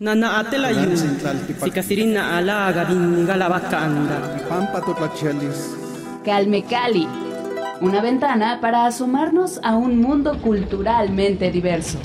Nana atela yu, sikasirina alaga bingala bakanda. Pampa totlachialis. Calme Cali, una ventana para asomarnos a un mundo culturalmente diverso.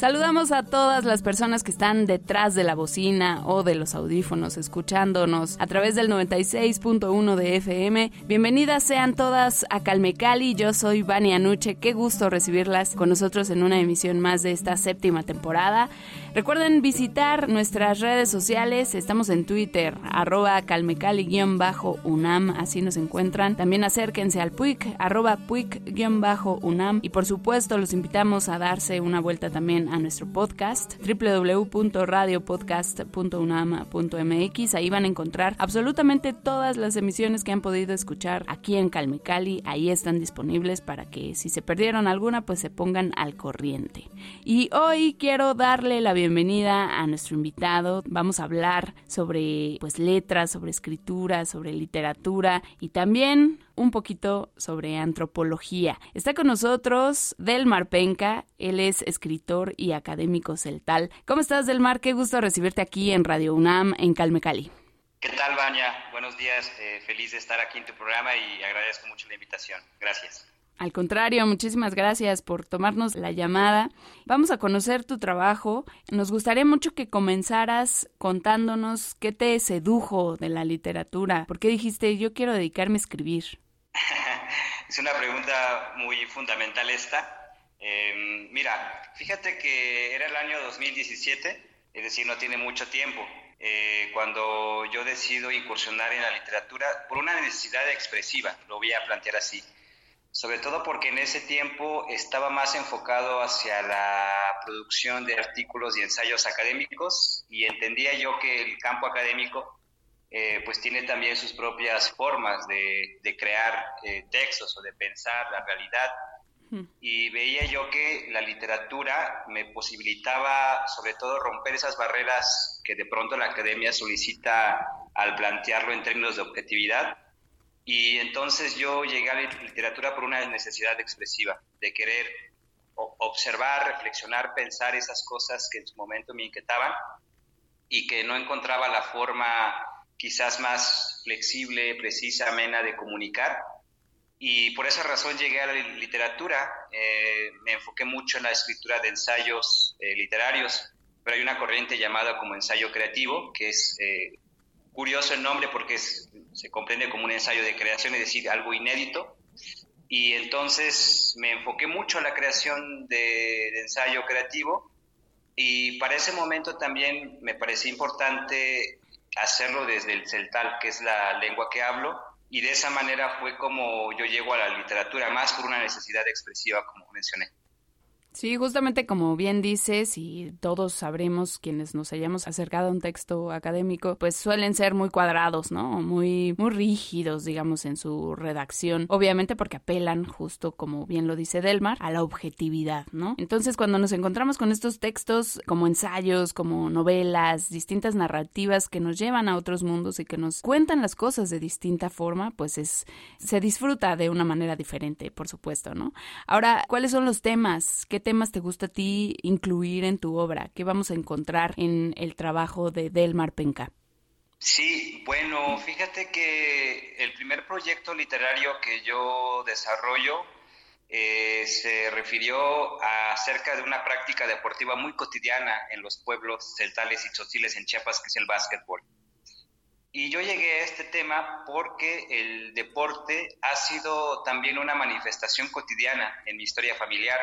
Saludamos a todas las personas que están detrás de la bocina o de los audífonos escuchándonos a través del 96.1 de FM. Bienvenidas sean todas a Calmecali. Yo soy Vania Anuche. Qué gusto recibirlas con nosotros en una emisión más de esta séptima temporada. Recuerden visitar nuestras redes sociales. Estamos en Twitter, arroba calmecali-unam. Así nos encuentran. También acérquense al PUIC, arroba PUIC-unam. Y por supuesto los invitamos a darse una vuelta también a nuestro podcast www.radiopodcast.unama.mx. Ahí van a encontrar absolutamente todas las emisiones que han podido escuchar aquí en Calmecali. Ahí están disponibles para que si se perdieron alguna, pues se pongan al corriente. Y hoy quiero darle la bienvenida a nuestro invitado. Vamos a hablar sobre pues letras, sobre escritura, sobre literatura y también un poquito sobre antropología. Está con nosotros Delmar Penca, él es escritor y académico celtal. ¿Cómo estás, Delmar? Qué gusto recibirte aquí en Radio UNAM en Calme Cali. ¿Qué tal, Vania? Buenos días, eh, feliz de estar aquí en tu programa y agradezco mucho la invitación. Gracias. Al contrario, muchísimas gracias por tomarnos la llamada. Vamos a conocer tu trabajo. Nos gustaría mucho que comenzaras contándonos qué te sedujo de la literatura. ¿Por qué dijiste yo quiero dedicarme a escribir? es una pregunta muy fundamental esta. Em, mira, fíjate que era el año 2017, es decir, no tiene mucho tiempo, eh, cuando yo decido incursionar en la literatura por una necesidad expresiva, lo voy a plantear así. Sobre todo porque en ese tiempo estaba más enfocado hacia la producción de artículos y ensayos académicos y entendía yo que el campo académico eh, pues tiene también sus propias formas de, crear eh, textos o de pensar la realidad. Y veía yo que la literatura me posibilitaba sobre todo romper esas barreras que de pronto la academia solicita al plantearlo en términos de objetividad. Y entonces yo llegué a la literatura por una necesidad expresiva, de querer observar, reflexionar, pensar esas cosas que en su momento me inquietaban y que no encontraba la forma quizás más flexible, precisa, amena de comunicar. Y por esa razón llegué a la literatura. Eh, me enfoqué mucho en la escritura de ensayos eh, literarios, pero hay una corriente llamada como ensayo creativo, que es eh, curioso el nombre porque se comprende como un ensayo de creación, es decir, algo inédito. Y entonces me enfoqué mucho en la creación de ensayo creativo y para ese momento también me parecía importante hacerlo desde el celtal, que es la lengua que hablo, y de esa manera fue como yo llego a la literatura, más por una necesidad expresiva, como mencioné. Sí, justamente como bien dices, y todos sabremos quienes nos hayamos acercado a un texto académico, pues suelen ser muy cuadrados, ¿no? Muy, muy rígidos, digamos, en su redacción. Obviamente porque apelan, justo como bien lo dice Delmar, a la objetividad, ¿no? Entonces, cuando nos encontramos con estos textos como ensayos, como novelas, distintas narrativas que nos llevan a otros mundos y que nos cuentan las cosas de distinta forma, pues es, se disfruta de una manera diferente, por supuesto, ¿no? Ahora, ¿cuáles son los temas que temas te gusta a ti incluir en tu obra? ¿Qué vamos a encontrar en el trabajo de Delmar Penca? Sí, bueno, fíjate que el primer proyecto literario que yo desarrollo eh, se refirió acerca de una práctica deportiva muy cotidiana en los pueblos celtales y chociles en Chiapas, que es el básquetbol. Y yo llegué a este tema porque el deporte ha sido también una manifestación cotidiana en mi historia familiar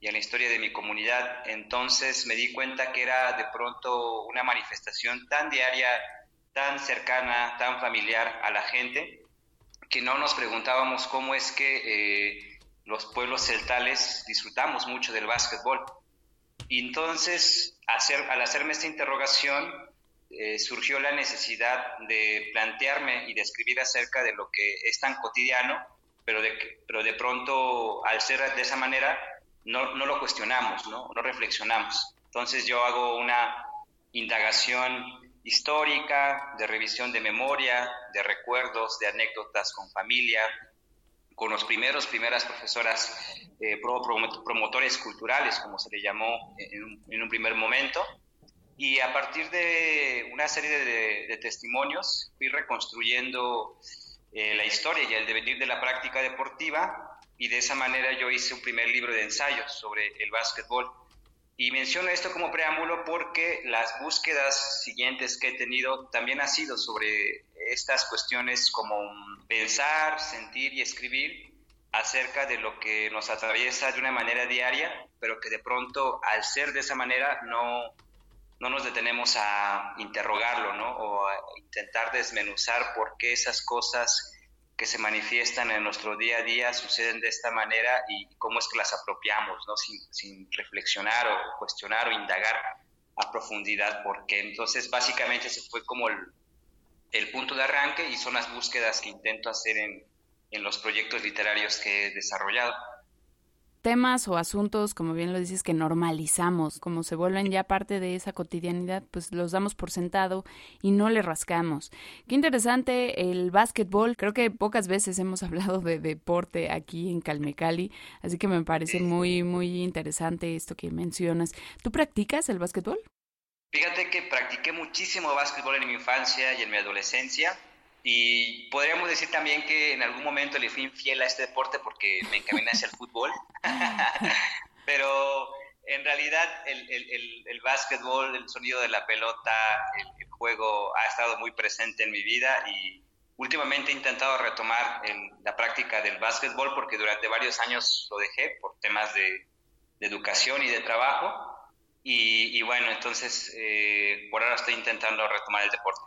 y en la historia de mi comunidad. Entonces me di cuenta que era de pronto una manifestación tan diaria, tan cercana, tan familiar a la gente, que no nos preguntábamos cómo es que eh, los pueblos celtales disfrutamos mucho del básquetbol. Y entonces, al hacerme esta interrogación, eh, surgió la necesidad de plantearme y de escribir acerca de lo que es tan cotidiano, pero pero de pronto, al ser de esa manera, no, no lo cuestionamos, ¿no? no reflexionamos. Entonces yo hago una indagación histórica, de revisión de memoria, de recuerdos, de anécdotas con familia, con los primeros, primeras profesoras eh, promotores culturales, como se le llamó en un, primer momento. Y a partir de una serie de, testimonios fui reconstruyendo eh, la historia y el devenir de la práctica deportiva y de esa manera yo hice un primer libro de ensayos sobre el básquetbol y menciono esto como preámbulo porque las búsquedas siguientes que he tenido también han sido sobre estas cuestiones como pensar, sentir y escribir acerca de lo que nos atraviesa de una manera diaria, pero que de pronto al ser de esa manera no, no nos detenemos a interrogarlo, ¿no? O a intentar desmenuzar por qué esas cosas que se manifiestan en nuestro día a día suceden de esta manera y cómo es que las apropiamos, ¿no? sin, sin reflexionar o cuestionar o indagar a profundidad por qué. Entonces, básicamente ese fue como el, el punto de arranque y son las búsquedas que intento hacer en, en los proyectos literarios que he desarrollado temas o asuntos, como bien lo dices, que normalizamos, como se vuelven ya parte de esa cotidianidad, pues los damos por sentado y no le rascamos. Qué interesante el básquetbol. Creo que pocas veces hemos hablado de deporte aquí en Calmecali, así que me parece muy, muy interesante esto que mencionas. ¿Tú practicas el básquetbol? Fíjate que practiqué muchísimo básquetbol en mi infancia y en mi adolescencia. Y podríamos decir también que en algún momento le fui infiel a este deporte porque me encaminé hacia el fútbol. Pero en realidad el, el, el, básquetbol, el sonido de la pelota, el, juego ha estado muy presente en mi vida y últimamente he intentado retomar la práctica del básquetbol porque durante varios años lo dejé por temas de, educación y de trabajo. Y, bueno, entonces eh, por ahora estoy intentando retomar el deporte.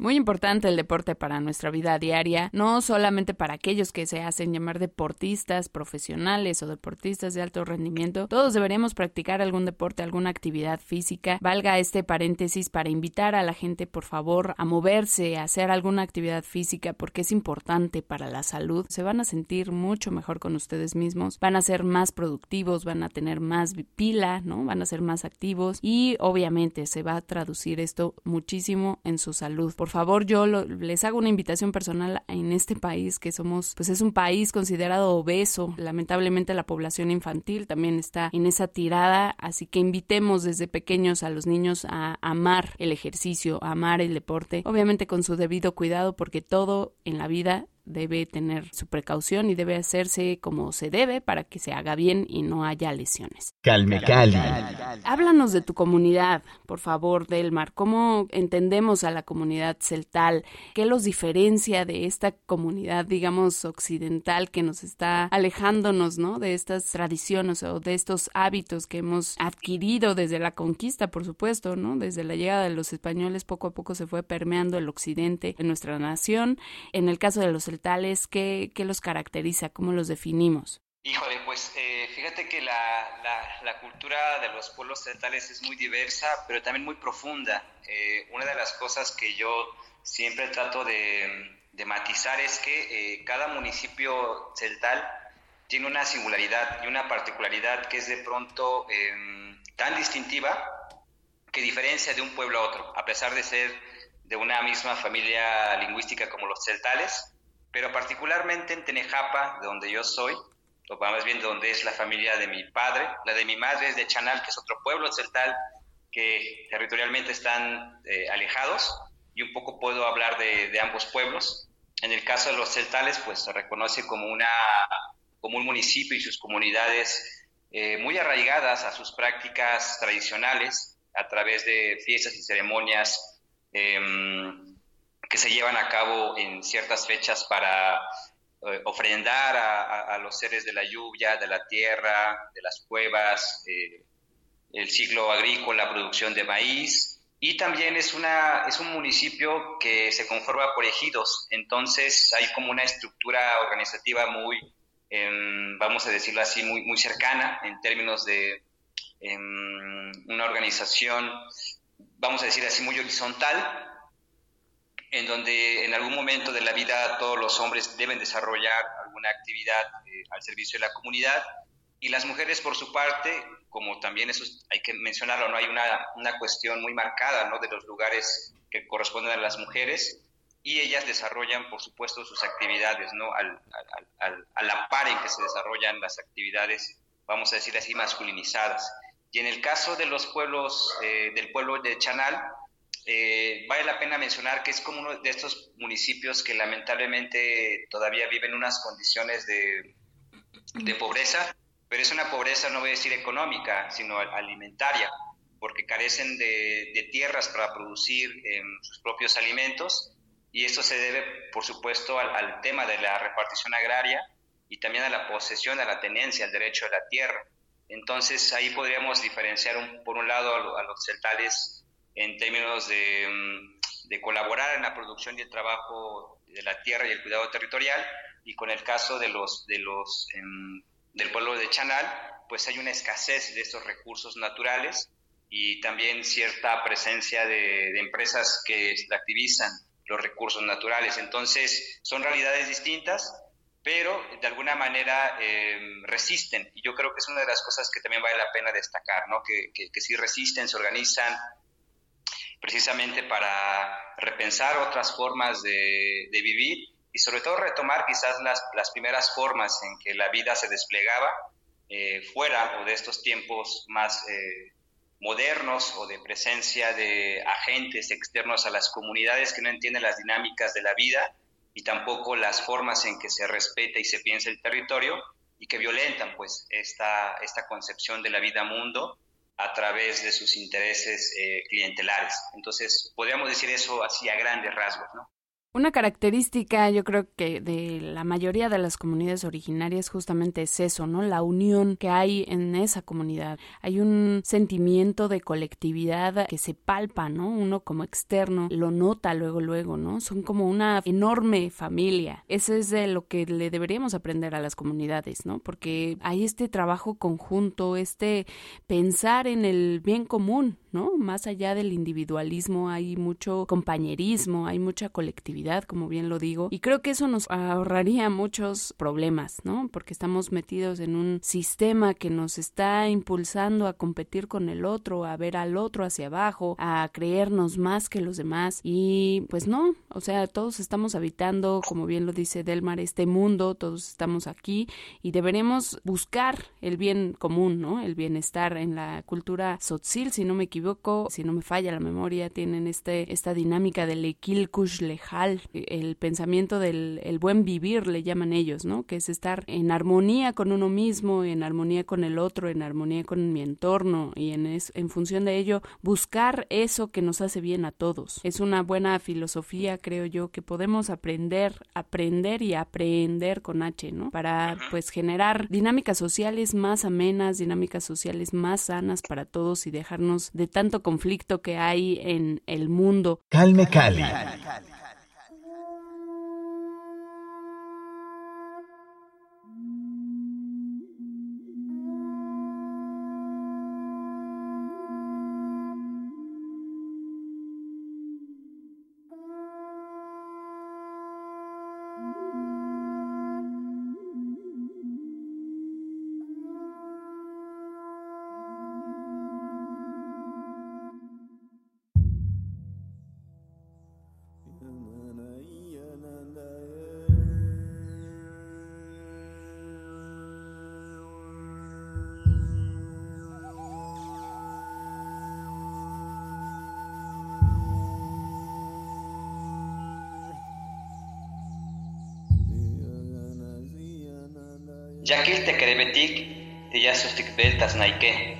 Muy importante el deporte para nuestra vida diaria, no solamente para aquellos que se hacen llamar deportistas profesionales o deportistas de alto rendimiento, todos deberíamos practicar algún deporte, alguna actividad física. Valga este paréntesis para invitar a la gente, por favor, a moverse, a hacer alguna actividad física porque es importante para la salud. Se van a sentir mucho mejor con ustedes mismos, van a ser más productivos, van a tener más pila, ¿no? Van a ser más activos y obviamente se va a traducir esto muchísimo en su salud. Favor, yo les hago una invitación personal en este país que somos, pues es un país considerado obeso. Lamentablemente la población infantil también está en esa tirada, así que invitemos desde pequeños a los niños a amar el ejercicio, a amar el deporte, obviamente con su debido cuidado porque todo en la vida debe tener su precaución y debe hacerse como se debe para que se haga bien y no haya lesiones. Calme Cali. Háblanos de tu comunidad, por favor, Delmar. ¿Cómo entendemos a la comunidad celtal? ¿Qué los diferencia de esta comunidad, digamos, occidental que nos está alejándonos, ¿no? De estas tradiciones o de estos hábitos que hemos adquirido desde la conquista, por supuesto, ¿no? Desde la llegada de los españoles poco a poco se fue permeando el occidente en nuestra nación. En el caso de los ¿qué, los caracteriza? ¿Cómo los definimos? Híjole, pues eh, fíjate que la, cultura de los pueblos celtales es muy diversa, pero también muy profunda. Eh, una de las cosas que yo siempre trato de, de matizar es que eh, cada municipio celtal tiene una singularidad y una particularidad que es de pronto em, tan distintiva que diferencia de un pueblo a otro, a pesar de ser de una misma familia lingüística como los celtales, pero particularmente en Tenejapa, de donde yo soy, o más bien de donde es la familia de mi padre, la de mi madre es de Chanal, que es otro pueblo celtal que territorialmente están eh, alejados, y un poco puedo hablar de, ambos pueblos. En el caso de los celtales, pues se reconoce como, una, como un municipio y sus comunidades eh, muy arraigadas a sus prácticas tradicionales a través de fiestas y ceremonias em, que se llevan a cabo en ciertas fechas para eh, ofrendar a, los seres de la lluvia, de la tierra, de las cuevas, eh, el ciclo agrícola, la producción de maíz. Y también es, una, es un municipio que se conforma por ejidos, entonces hay como una estructura organizativa muy, em, vamos a decirlo así, muy, muy cercana en términos de em, una organización, vamos a decir así, muy horizontal, en donde en algún momento de la vida todos los hombres deben desarrollar alguna actividad eh, al servicio de la comunidad y las mujeres, por su parte, como también eso hay que mencionarlo, no hay una, una cuestión muy marcada ¿no? de los lugares que corresponden a las mujeres y ellas desarrollan, por supuesto, sus actividades, ¿no? Al, al, a la par en que se desarrollan las actividades, vamos a decir así, masculinizadas. Y en el caso de los pueblos, eh, del pueblo de Chanal, eh, vale la pena mencionar que es como uno de estos municipios que lamentablemente todavía viven unas condiciones de, de pobreza pero es una pobreza, no voy a decir económica, sino alimentaria, porque carecen de, tierras para producir em, sus propios alimentos y esto se debe, por supuesto, al, tema de la repartición agraria y también a la posesión, a la tenencia, al derecho de la tierra. Entonces ahí podríamos diferenciar por un lado a, los celtales en términos em, de, colaborar en la producción y el trabajo de la tierra y el cuidado territorial y con el caso de los, de los em, del pueblo de Chanal, pues hay una escasez de estos recursos naturales y también cierta presencia de, empresas que activizan los recursos naturales. Entonces, son realidades distintas, pero de alguna manera em, resisten. Y yo creo que es una de las cosas que también vale la pena destacar, ¿no? que, que, sí resisten, se organizan precisamente para repensar otras formas de, vivir y sobre todo retomar quizás las, las primeras formas en que la vida se desplegaba eh, fuera o de estos tiempos más eh, modernos o de presencia de agentes externos a las comunidades que no entienden las dinámicas de la vida y tampoco las formas en que se respeta y se piensa el territorio y que violentan pues esta, esta concepción de la vida mundo a través de sus intereses eh, clientelares. Entonces, podríamos decir eso así a grandes rasgos, ¿no? Una característica, yo creo que de la mayoría de las comunidades originarias justamente es eso, ¿no? La unión que hay en esa comunidad. Hay un sentimiento de colectividad que se palpa, ¿no? Uno como externo lo nota luego, luego, ¿no? Son como una enorme familia. Eso es de lo que le deberíamos aprender a las comunidades, ¿no? Porque hay este trabajo conjunto, este pensar en el bien común, ¿no? Más allá del individualismo hay mucho compañerismo, hay mucha colectividad, como bien lo digo, y creo que eso nos ahorraría muchos problemas, ¿no? Porque estamos metidos en un sistema que nos está impulsando a competir con el otro, a ver al otro hacia abajo, a creernos más que los demás y pues no, o sea, todos estamos habitando, como bien lo dice Delmar, este mundo, todos estamos aquí y deberemos buscar el bien común, ¿no? El bienestar en la cultura sotzil, si no me equivoco si no me falla la memoria, tienen este, esta dinámica del equilkush lejal, el pensamiento del el buen vivir, le llaman ellos, ¿no? Que es estar en armonía con uno mismo, en armonía con el otro, en armonía con mi entorno y en, en función de ello buscar eso que nos hace bien a todos. Es una buena filosofía, creo yo, que podemos aprender, aprender y aprender con H, ¿no? Para pues generar dinámicas sociales más amenas, dinámicas sociales más sanas para todos y dejarnos de tanto conflicto que hay en el mundo. Calme Cali. Yakil te kerebetik, te yasustik beltas naike,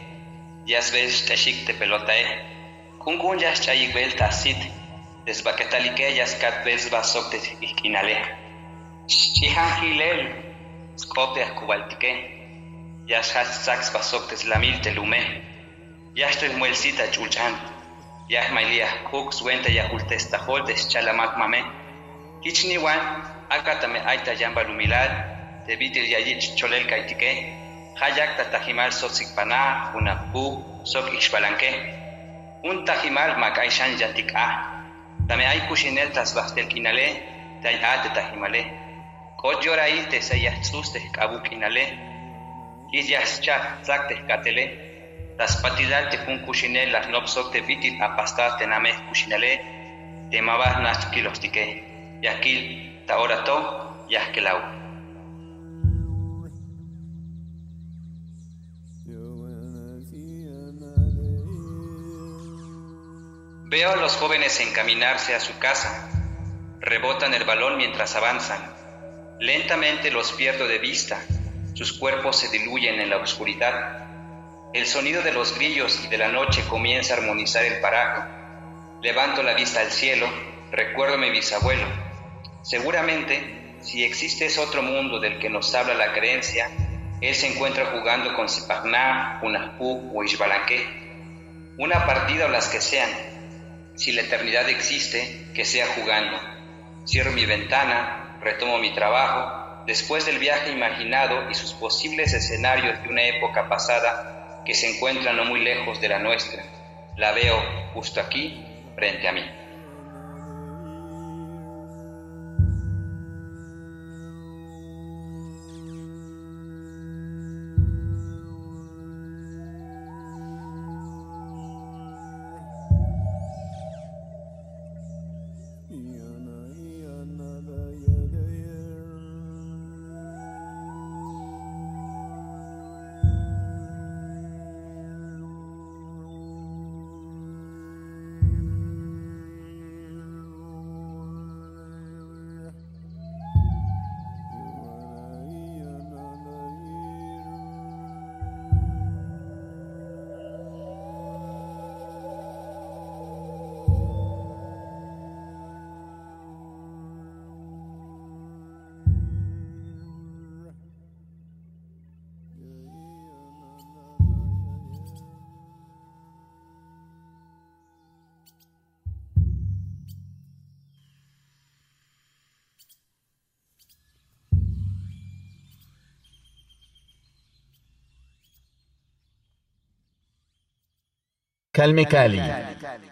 yas ves tashik te pelotae, kunkun yas chayik belta sit, desbaquetalike yas kat ves basok te ikinale. Chihan hilel, skopia kubaltike, yas has sax basok te slamil te lume, yas te muelcita chulchan, yahmailia huk suenta yahultestajol deschalamak mame. Kichniwan akatame aita yamba tebitil yayich cholel kaitike, hayak tatajimal sotsik pana, unapu, sok ixbalanque. Un tajimal mak aishan yatik a. Tame ay kushinel tasbahtel kinale, tay a de tajimale. Kot yorai te sayah suste kabuk inale. Isyas chat zakte katele. Las patidal te fun kushinel las nopsok te vitit apasta te name kushinele. Te mabas kilostike. Yakil ta ora Veo a los jóvenes encaminarse a su casa. Rebotan el balón mientras avanzan. Lentamente los pierdo de vista. Sus cuerpos se diluyen en la oscuridad. El sonido de los grillos y de la noche comienza a armonizar el paraje. Levanto la vista al cielo, recuerdo a mi bisabuelo. Seguramente, si existe ese otro mundo del que nos habla la creencia, él se encuentra jugando con Sipagná, Unajpú o Ixbalanque. Una partida o las que sean. Si la eternidad existe, que sea jugando. Cierro mi ventana, retomo mi trabajo, después del viaje imaginado y sus posibles escenarios de una época pasada que se encuentran no muy lejos de la nuestra. La veo justo aquí, frente a mí. Calmecali.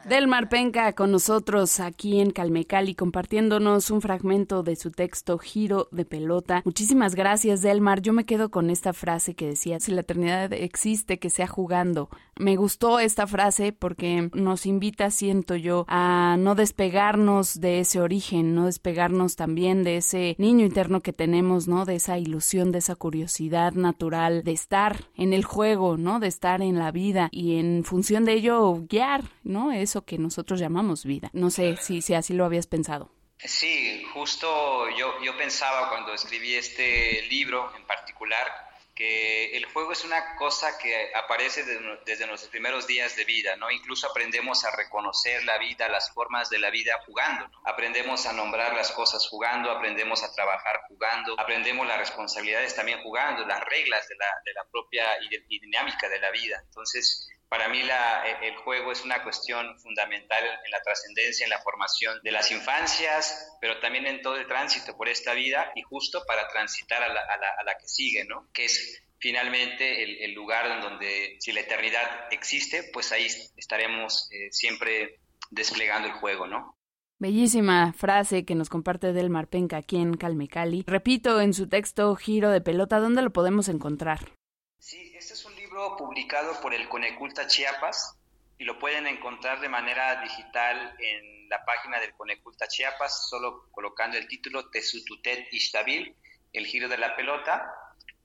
Delmar Penca con nosotros aquí en Calmecali compartiéndonos un fragmento de su texto Giro de pelota. Muchísimas gracias Delmar. Yo me quedo con esta frase que decía, si la eternidad existe, que sea jugando. Me gustó esta frase porque nos invita, siento yo, a no despegarnos de ese origen, no despegarnos también de ese niño interno que tenemos, ¿no? De esa ilusión, de esa curiosidad natural de estar en el juego, ¿no? De estar en la vida y en función de ello guiar, ¿no? Eso que nosotros llamamos vida. No sé si, si así lo habías pensado. Sí, justo yo, yo pensaba cuando escribí este libro en particular que el juego es una cosa que aparece desde nuestros primeros días de vida, ¿no? Incluso aprendemos a reconocer la vida, las formas de la vida jugando. Aprendemos a nombrar las cosas jugando, aprendemos a trabajar jugando, aprendemos las responsabilidades también jugando, las reglas de la, de la propia dinámica de la vida. Entonces, para mí la, el juego es una cuestión fundamental en la trascendencia, en la formación de las infancias, pero también en todo el tránsito por esta vida y justo para transitar a la, a la, a la que sigue, ¿no? Que es finalmente el, el, lugar en donde si la eternidad existe, pues ahí estaremos eh, siempre desplegando el juego, ¿no? Bellísima frase que nos comparte Delmar Penca aquí en Calmecali. Repito, en su texto Giro de Pelota, ¿dónde lo podemos encontrar? Sí, este es un publicado por el Coneculta Chiapas y lo pueden encontrar de manera digital en la página del Coneculta Chiapas, solo colocando el título Tesututet Ishtabil, el giro de la pelota,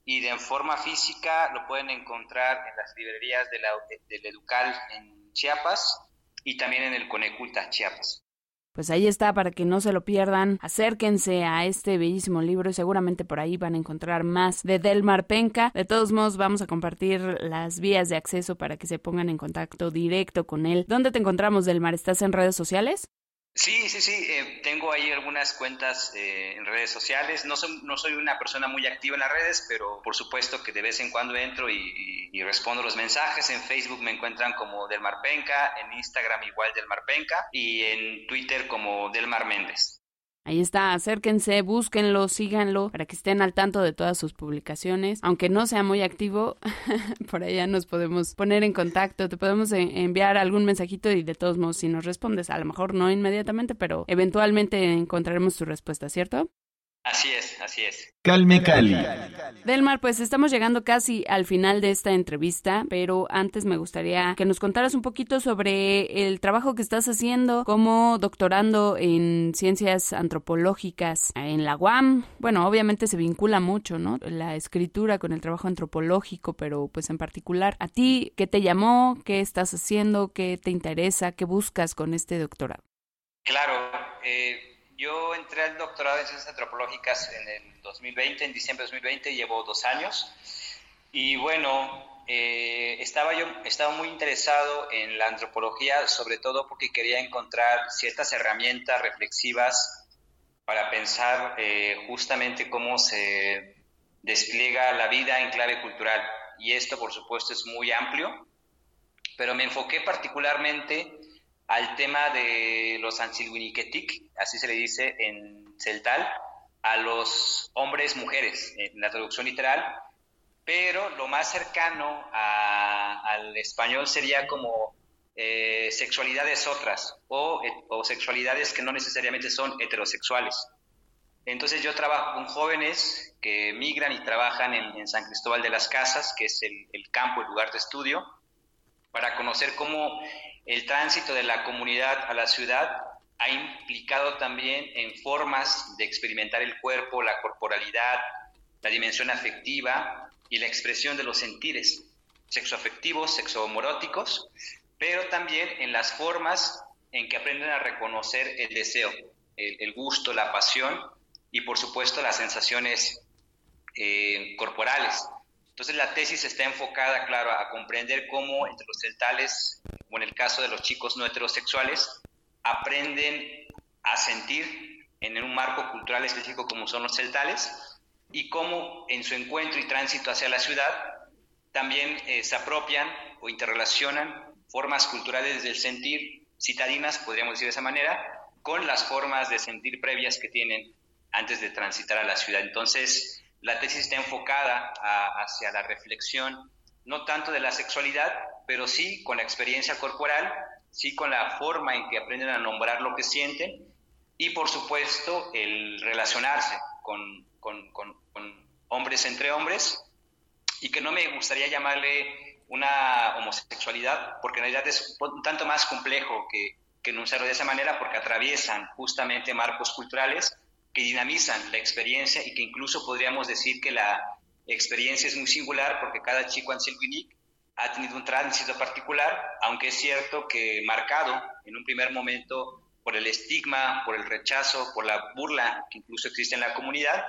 y de forma física lo pueden encontrar en las librerías del Educal en Chiapas y también en el Coneculta Chiapas. Pues ahí está para que no se lo pierdan. Acérquense a este bellísimo libro y seguramente por ahí van a encontrar más de Delmar Penca. De todos modos, vamos a compartir las vías de acceso para que se pongan en contacto directo con él. ¿Dónde te encontramos, Delmar? ¿Estás en redes sociales? Sí, sí, sí. Eh, tengo ahí algunas cuentas eh, en redes sociales. No soy, no soy una persona muy activa en las redes, pero por supuesto que de vez en cuando entro y, respondo los mensajes. En Facebook me encuentran como Delmar Penca, en Instagram igual Delmar Penca y en Twitter como Delmar Méndez. Ahí está, acérquense, búsquenlo, síganlo para que estén al tanto de todas sus publicaciones. Aunque no sea muy activo, por allá nos podemos poner en contacto, te podemos enviar algún mensajito y de todos modos si nos respondes, a lo mejor no inmediatamente, pero eventualmente encontraremos tu respuesta, ¿cierto? Así es, así es. Calme Cali. Delmar, pues estamos llegando casi al final de esta entrevista, pero antes me gustaría que nos contaras un poquito sobre el trabajo que estás haciendo como doctorando en ciencias antropológicas en la UAM. Bueno, obviamente se vincula mucho, ¿no? La escritura con el trabajo antropológico, pero pues en particular a ti, ¿qué te llamó? ¿Qué estás haciendo? ¿Qué te interesa? ¿Qué buscas con este doctorado? Claro, eh yo entré al doctorado en ciencias antropológicas en el 2020, en diciembre de 2020, llevo dos años. Y bueno, eh, estaba yo estaba muy interesado en la antropología, sobre todo porque quería encontrar ciertas herramientas reflexivas para pensar eh, justamente cómo se despliega la vida en clave cultural. Y esto, por supuesto, es muy amplio, pero me enfoqué particularmente al tema de los Ansilwiniketik, así se le dice en celtal, a los hombres mujeres, en la traducción literal, pero lo más cercano al español sería como eh, sexualidades otras o, o, sexualidades que no necesariamente son heterosexuales. Entonces yo trabajo con jóvenes que migran y trabajan en, San Cristóbal de las Casas, que es el, el campo, el lugar de estudio, para conocer cómo el tránsito de la comunidad a la ciudad ha implicado también en formas de experimentar el cuerpo, la corporalidad, la dimensión afectiva y la expresión de los sentires sexoafectivos, sexomoróticos, pero también en las formas en que aprenden a reconocer el deseo, el, gusto, la pasión y por supuesto las sensaciones eh, corporales. Entonces la tesis está enfocada, claro, a comprender cómo entre los celtales, o en el caso de los chicos no heterosexuales, aprenden a sentir en un marco cultural específico como son los celtales y cómo en su encuentro y tránsito hacia la ciudad también eh, se apropian o interrelacionan formas culturales del sentir citadinas, podríamos decir de esa manera, con las formas de sentir previas que tienen antes de transitar a la ciudad. Entonces, la tesis está enfocada hacia la reflexión, no tanto de la sexualidad, pero sí con la experiencia corporal, sí con la forma en que aprenden a nombrar lo que sienten y por supuesto el relacionarse con, hombres entre hombres. Y que no me gustaría llamarle una homosexualidad, porque en realidad es un tanto más complejo que, que enunciarlo de esa manera porque atraviesan justamente marcos culturales que dinamizan la experiencia y que incluso podríamos decir que la experiencia es muy singular porque cada chico en Silvinic ha tenido un tránsito particular, aunque es cierto que marcado en un primer momento por el estigma, por el rechazo, por la burla que incluso existe en la comunidad,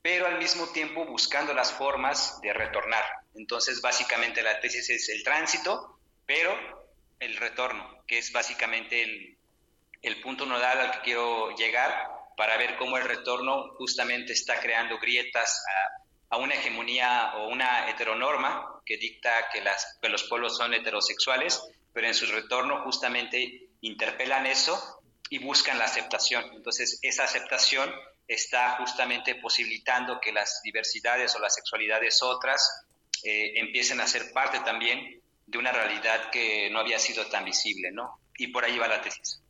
pero al mismo tiempo buscando las formas de retornar. Entonces, básicamente la tesis es el tránsito, pero el retorno, que es básicamente el, el punto nodal al que quiero llegar para ver cómo el retorno justamente está creando grietas a, una hegemonía o una heteronorma que dicta que, los pueblos son heterosexuales, pero en su retorno justamente interpelan eso y buscan la aceptación. Entonces, esa aceptación está justamente posibilitando que las diversidades o las sexualidades otras eh, empiecen a ser parte también de una realidad que no había sido tan visible, ¿no? Y por ahí va la tesis.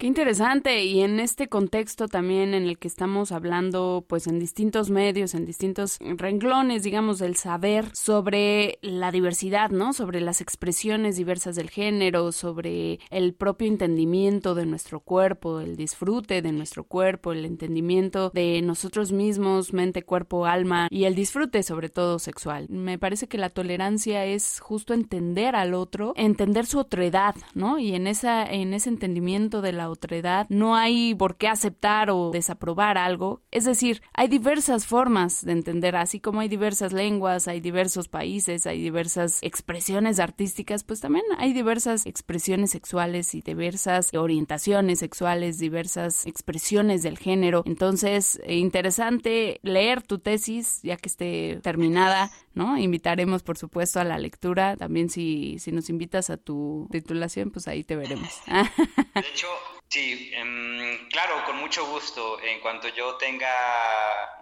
Qué interesante y en este contexto también en el que estamos hablando pues en distintos medios, en distintos renglones, digamos, del saber sobre la diversidad, ¿no? Sobre las expresiones diversas del género, sobre el propio entendimiento de nuestro cuerpo, el disfrute de nuestro cuerpo, el entendimiento de nosotros mismos, mente, cuerpo, alma y el disfrute sobre todo sexual. Me parece que la tolerancia es justo entender al otro, entender su otredad, ¿no? Y en esa en ese entendimiento de la la otredad, no hay por qué aceptar o desaprobar algo. Es decir, hay diversas formas de entender, así como hay diversas lenguas, hay diversos países, hay diversas expresiones artísticas, pues también hay diversas expresiones sexuales y diversas orientaciones sexuales, diversas expresiones del género. Entonces, eh, interesante leer tu tesis ya que esté terminada, ¿no? Invitaremos, por supuesto, a la lectura. También si, si nos invitas a tu titulación, pues ahí te veremos. De hecho, sí, em, claro, con mucho gusto. En cuanto yo tenga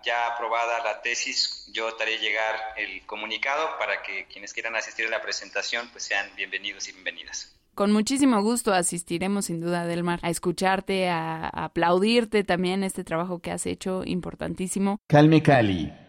ya aprobada la tesis, yo haré llegar el comunicado para que quienes quieran asistir a la presentación, pues sean bienvenidos y bienvenidas. Con muchísimo gusto asistiremos sin duda, Delmar, a escucharte, a, a aplaudirte también este trabajo que has hecho, importantísimo. Calme Cali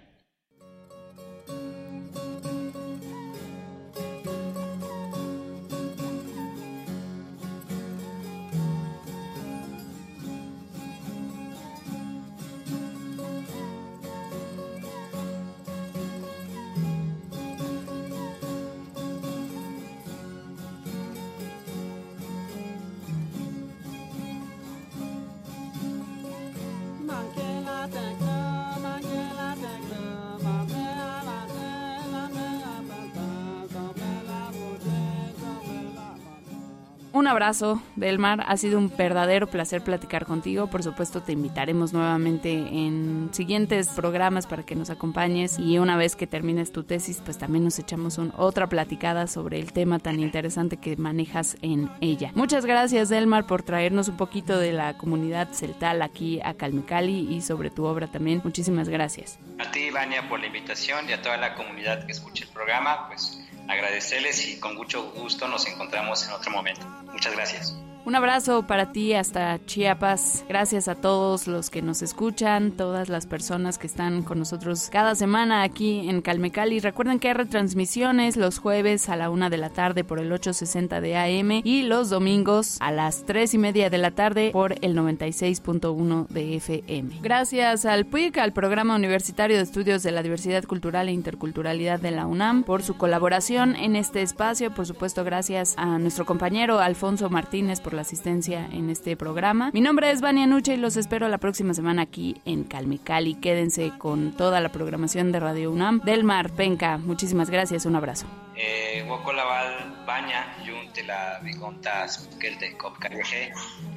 Un abrazo, Delmar. Ha sido un verdadero placer platicar contigo. Por supuesto, te invitaremos nuevamente en siguientes programas para que nos acompañes. Y una vez que termines tu tesis, pues también nos echamos un, otra platicada sobre el tema tan interesante que manejas en ella. Muchas gracias, Delmar, por traernos un poquito de la comunidad celtal aquí a Calmecali y sobre tu obra también. Muchísimas gracias. A ti, Vania, por la invitación y a toda la comunidad que escucha el programa. Pues agradecerles y con mucho gusto nos encontramos en otro momento. Muchas gracias. Un abrazo para ti hasta Chiapas. Gracias a todos los que nos escuchan, todas las personas que están con nosotros cada semana aquí en Calmecali. Recuerden que hay retransmisiones los jueves a la una de la tarde por el 860 de AM y los domingos a las tres y media de la tarde por el 96.1 de FM. Gracias al PUIC, al Programa Universitario de Estudios de la Diversidad Cultural e Interculturalidad de la UNAM, por su colaboración en este espacio. Por supuesto, gracias a nuestro compañero Alfonso Martínez por la asistencia en este programa. Mi nombre es Vania Nuche y los espero la próxima semana aquí en Calmicali. Quédense con toda la programación de Radio UNAM. Del Mar Penca, muchísimas gracias, un abrazo. Eh, Baña, Junte la Vigontas de Copcareje,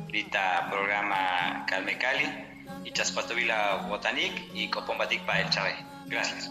Rita programa Calmecali, y Chaspatovila Botanic y Copombatic para el Chávez. Gracias.